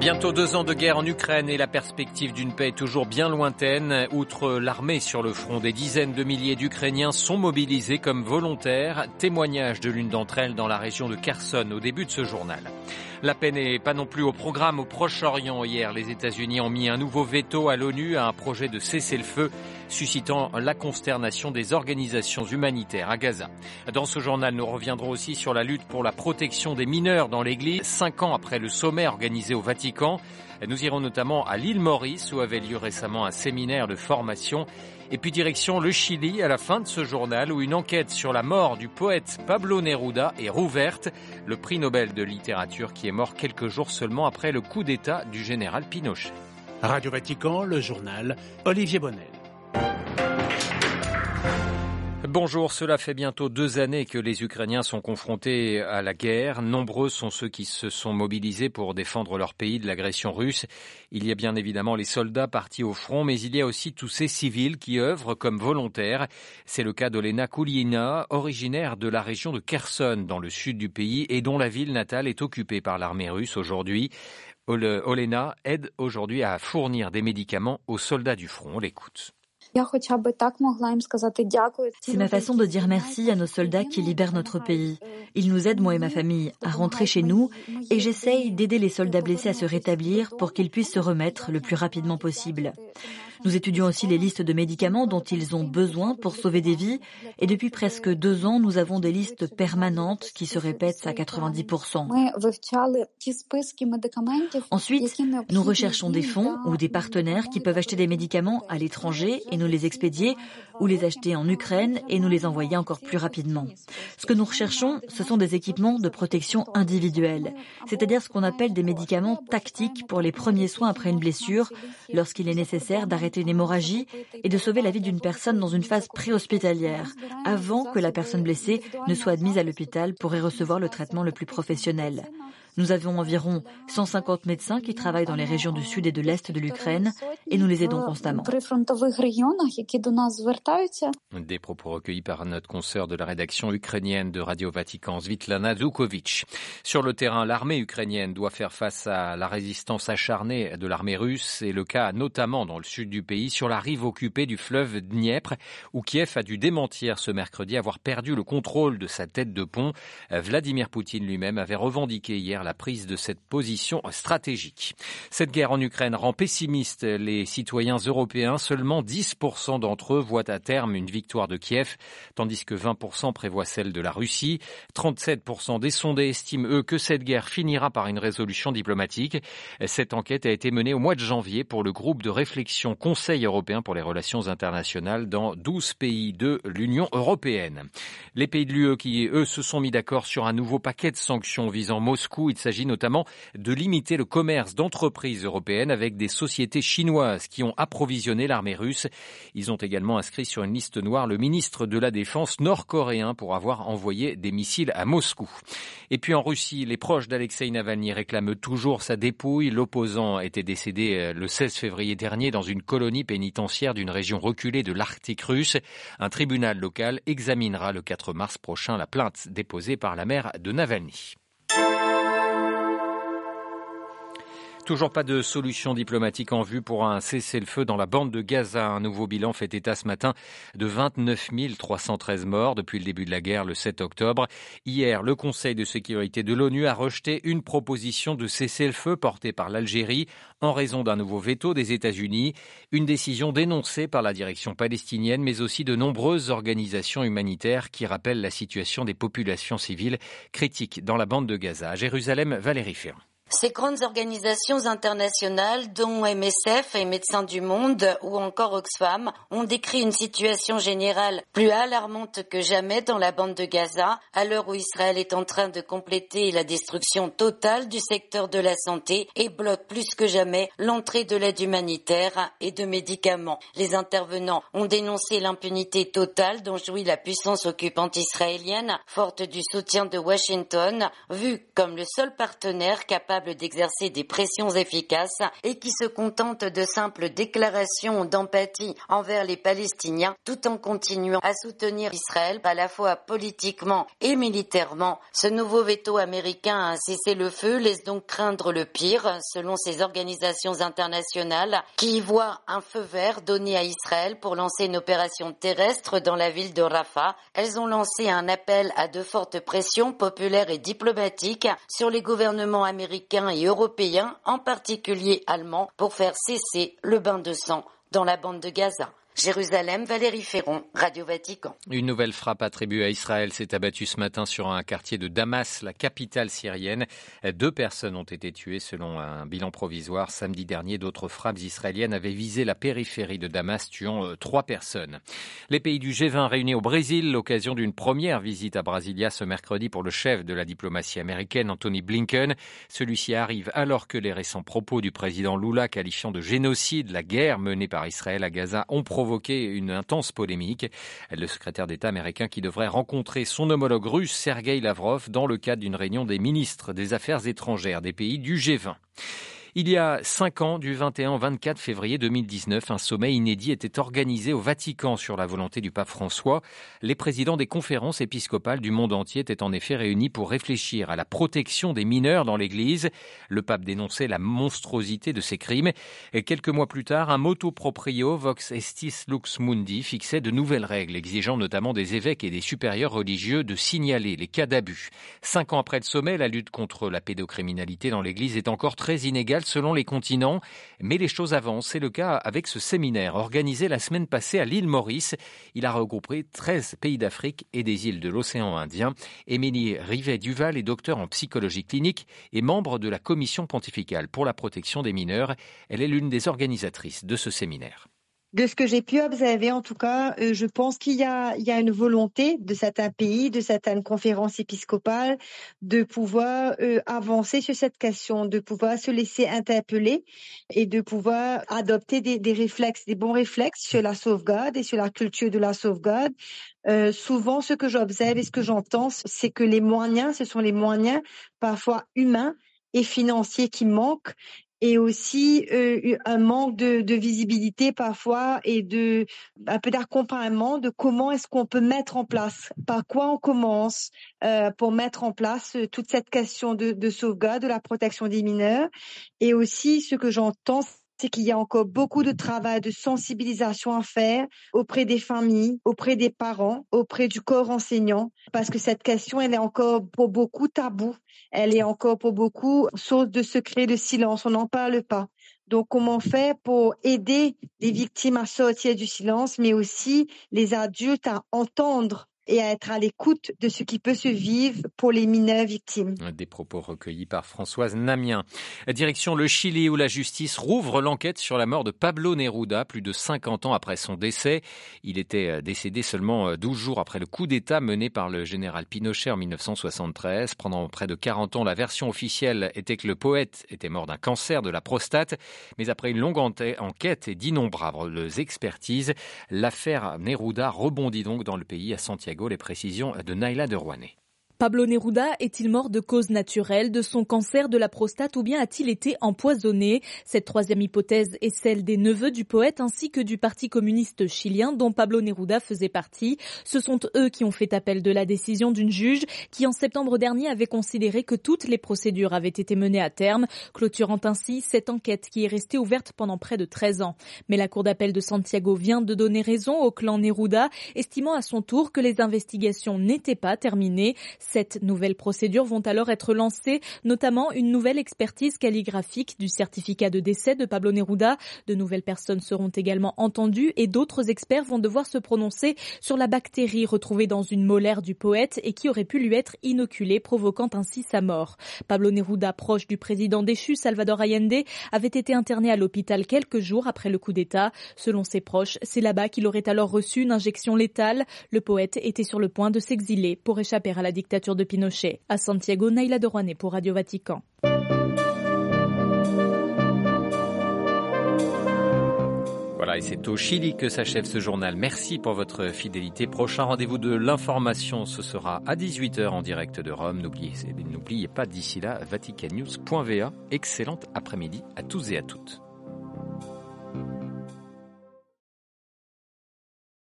Bientôt deux ans de guerre en Ukraine et la perspective d'une paix est toujours bien lointaine. Outre l'armée sur le front, des dizaines de milliers d'Ukrainiens sont mobilisés comme volontaires. Témoignage de l'une d'entre elles dans la région de Kherson au début de ce journal. La paix n'est pas non plus au programme au Proche-Orient. Hier, les États-Unis ont mis un nouveau veto à l'ONU à un projet de cessez-le-feu suscitant la consternation des organisations humanitaires à Gaza. Dans ce journal, nous reviendrons aussi sur la lutte pour la protection des mineurs dans l'Église, cinq ans après le sommet organisé au Vatican. Nous irons notamment à l'île Maurice où avait lieu récemment un séminaire de formation. Et puis direction le Chili à la fin de ce journal où une enquête sur la mort du poète Pablo Neruda est rouverte, le prix Nobel de littérature qui est mort quelques jours seulement après le coup d'État du général Pinochet. Radio Vatican, le journal, Olivier Bonnel. Bonjour, cela fait bientôt deux années que les Ukrainiens sont confrontés à la guerre. Nombreux sont ceux qui se sont mobilisés pour défendre leur pays de l'agression russe. Il y a bien évidemment les soldats partis au front, mais il y a aussi tous ces civils qui œuvrent comme volontaires. C'est le cas d'Olena Koulina, originaire de la région de Kherson, dans le sud du pays, et dont la ville natale est occupée par l'armée russe aujourd'hui. Olena aide aujourd'hui à fournir des médicaments aux soldats du front. On l'écoute. C'est ma façon de dire merci à nos soldats qui libèrent notre pays. Ils nous aident, moi et ma famille, à rentrer chez nous et j'essaye d'aider les soldats blessés à se rétablir pour qu'ils puissent se remettre le plus rapidement possible. Nous étudions aussi les listes de médicaments dont ils ont besoin pour sauver des vies et depuis presque deux ans, nous avons des listes permanentes qui se répètent à 90%. Ensuite, nous recherchons des fonds ou des partenaires qui peuvent acheter des médicaments à l'étranger et nous les expédier ou les acheter en Ukraine et nous les envoyer encore plus rapidement. Ce que nous recherchons, ce sont des équipements de protection individuelle, c'est-à-dire ce qu'on appelle des médicaments tactiques pour les premiers soins après une blessure, lorsqu'il est nécessaire d'arrêter une hémorragie et de sauver la vie d'une personne dans une phase préhospitalière, avant que la personne blessée ne soit admise à l'hôpital pour y recevoir le traitement le plus professionnel. Nous avons environ 150 médecins qui travaillent dans les régions du sud et de l'est de l'Ukraine et nous les aidons constamment. Des propos recueillis par notre consoeur de la rédaction ukrainienne de Radio Vatican, Svitlana Zukovic. Sur le terrain, l'armée ukrainienne doit faire face à la résistance acharnée de l'armée russe. C'est le cas notamment dans le sud du pays, sur la rive occupée du fleuve Dniepr, où Kiev a dû démentir ce mercredi avoir perdu le contrôle de sa tête de pont. Vladimir Poutine lui-même avait revendiqué hier la prise de cette position stratégique. Cette guerre en Ukraine rend pessimiste les citoyens européens. Seulement 10% d'entre eux voient à terme une victoire de Kiev, tandis que 20% prévoient celle de la Russie. 37% des sondés estiment, eux, que cette guerre finira par une résolution diplomatique. Cette enquête a été menée au mois de janvier pour le groupe de réflexion Conseil européen pour les relations internationales dans 12 pays de l'Union européenne. Les pays de l'UE qui, eux, se sont mis d'accord sur un nouveau paquet de sanctions visant Moscou. Il s'agit notamment de limiter le commerce d'entreprises européennes avec des sociétés chinoises qui ont approvisionné l'armée russe. Ils ont également inscrit sur une liste noire le ministre de la Défense nord-coréen pour avoir envoyé des missiles à Moscou. Et puis en Russie, les proches d'Alexei Navalny réclament toujours sa dépouille. L'opposant était décédé le 16 février dernier dans une colonie pénitentiaire d'une région reculée de l'Arctique russe. Un tribunal local examinera le 4 mars prochain la plainte déposée par la mère de Navalny. Toujours pas de solution diplomatique en vue pour un cessez-le-feu dans la bande de Gaza. Un nouveau bilan fait état ce matin de 29 313 morts depuis le début de la guerre le 7 octobre. Hier, le Conseil de sécurité de l'ONU a rejeté une proposition de cessez-le-feu portée par l'Algérie en raison d'un nouveau veto des États-Unis. Une décision dénoncée par la direction palestinienne, mais aussi de nombreuses organisations humanitaires qui rappellent la situation des populations civiles critiques dans la bande de Gaza. Jérusalem, Valérie Ferrand. Ces grandes organisations internationales, dont MSF et Médecins du Monde ou encore Oxfam, ont décrit une situation générale plus alarmante que jamais dans la bande de Gaza, à l'heure où Israël est en train de compléter la destruction totale du secteur de la santé et bloque plus que jamais l'entrée de l'aide humanitaire et de médicaments. Les intervenants ont dénoncé l'impunité totale dont jouit la puissance occupante israélienne, forte du soutien de Washington, vue comme le seul partenaire capable d'exercer des pressions efficaces et qui se contente de simples déclarations d'empathie envers les Palestiniens tout en continuant à soutenir Israël à la fois politiquement et militairement. Ce nouveau veto américain à un cessez-le-feu laisse donc craindre le pire selon ces organisations internationales qui y voient un feu vert donné à Israël pour lancer une opération terrestre dans la ville de Rafah. Elles ont lancé un appel à de fortes pressions populaires et diplomatiques sur les gouvernements américains et européens, en particulier allemands, pour faire cesser le bain de sang dans la bande de Gaza. Jérusalem, Valérie Ferron, Radio Vatican. Une nouvelle frappe attribuée à Israël s'est abattue ce matin sur un quartier de Damas, la capitale syrienne. Deux personnes ont été tuées selon un bilan provisoire. Samedi dernier, d'autres frappes israéliennes avaient visé la périphérie de Damas, tuant euh, trois personnes. Les pays du G20 réunis au Brésil, l'occasion d'une première visite à Brasilia ce mercredi pour le chef de la diplomatie américaine, Anthony Blinken. Celui-ci arrive alors que les récents propos du président Lula qualifiant de génocide la guerre menée par Israël à Gaza ont provoqué provoqué une intense polémique. Le secrétaire d'État américain qui devrait rencontrer son homologue russe Sergei Lavrov dans le cadre d'une réunion des ministres des Affaires étrangères des pays du G20. Il y a cinq ans, du 21 au 24 février 2019, un sommet inédit était organisé au Vatican sur la volonté du pape François. Les présidents des conférences épiscopales du monde entier étaient en effet réunis pour réfléchir à la protection des mineurs dans l'Église. Le pape dénonçait la monstruosité de ces crimes. Et quelques mois plus tard, un moto proprio Vox Estis Lux Mundi fixait de nouvelles règles, exigeant notamment des évêques et des supérieurs religieux de signaler les cas d'abus. Cinq ans après le sommet, la lutte contre la pédocriminalité dans l'Église est encore très inégale selon les continents, mais les choses avancent. C'est le cas avec ce séminaire organisé la semaine passée à l'île Maurice. Il a regroupé 13 pays d'Afrique et des îles de l'océan Indien. Émilie Rivet-Duval est docteur en psychologie clinique et membre de la Commission pontificale pour la protection des mineurs. Elle est l'une des organisatrices de ce séminaire. De ce que j'ai pu observer, en tout cas, euh, je pense qu'il y a, une volonté de certains pays, de certaines conférences épiscopales, de pouvoir euh, avancer sur cette question, de pouvoir se laisser interpeller et de pouvoir adopter des, des réflexes, des bons réflexes sur la sauvegarde et sur la culture de la sauvegarde. Euh, souvent, ce que j'observe et ce que j'entends, c'est que les moyens, ce sont les moyens parfois humains et financiers qui manquent et aussi euh, un manque de, de, visibilité parfois et de un peu d'accompagnement de comment est-ce qu'on peut mettre en place, par quoi on commence euh, pour mettre en place euh, toute cette question de, de sauvegarde, de la protection des mineurs. Et aussi, ce que j'entends, c'est qu'il y a encore beaucoup de travail de sensibilisation à faire auprès des familles, auprès des parents, auprès du corps enseignant, parce que cette question, elle est encore pour beaucoup tabou. Elle est encore pour beaucoup source de secret, de silence. On n'en parle pas. Donc, comment faire pour aider les victimes à sortir du silence, mais aussi les adultes à entendre et à être à l'écoute de ce qui peut se vivre pour les mineurs victimes. Des propos recueillis par Françoise Namien. Direction le Chili où la justice rouvre l'enquête sur la mort de Pablo Neruda plus de 50 ans après son décès. Il était euh, décédé seulement 12 euh, jours après le coup d'État mené par le général Pinochet en 1973. Pendant près de 40 ans, la version officielle était que le poète était mort d'un cancer de la prostate. Mais après une longue enquête et d'innombrables expertises, l'affaire Neruda rebondit donc dans le pays à Santiago les précisions de Naila de Rouanet. Pablo Neruda est-il mort de cause naturelle de son cancer de la prostate ou bien a-t-il été empoisonné? Cette troisième hypothèse est celle des neveux du poète ainsi que du Parti communiste chilien dont Pablo Neruda faisait partie. Ce sont eux qui ont fait appel de la décision d'une juge qui en septembre dernier avait considéré que toutes les procédures avaient été menées à terme, clôturant ainsi cette enquête qui est restée ouverte pendant près de 13 ans. Mais la Cour d'appel de Santiago vient de donner raison au clan Neruda, estimant à son tour que les investigations n'étaient pas terminées. Sept nouvelles procédures vont alors être lancées, notamment une nouvelle expertise calligraphique du certificat de décès de Pablo Neruda. De nouvelles personnes seront également entendues et d'autres experts vont devoir se prononcer sur la bactérie retrouvée dans une molaire du poète et qui aurait pu lui être inoculée, provoquant ainsi sa mort. Pablo Neruda, proche du président déchu Salvador Allende, avait été interné à l'hôpital quelques jours après le coup d'État. Selon ses proches, c'est là-bas qu'il aurait alors reçu une injection létale. Le poète était sur le point de s'exiler pour échapper à la dictature de Pinochet. À Santiago, Naila de pour Radio Vatican. Voilà, et c'est au Chili que s'achève ce journal. Merci pour votre fidélité. Prochain rendez-vous de l'information, ce sera à 18h en direct de Rome. N'oubliez pas d'ici là vaticannews.va. Excellente après-midi à tous et à toutes.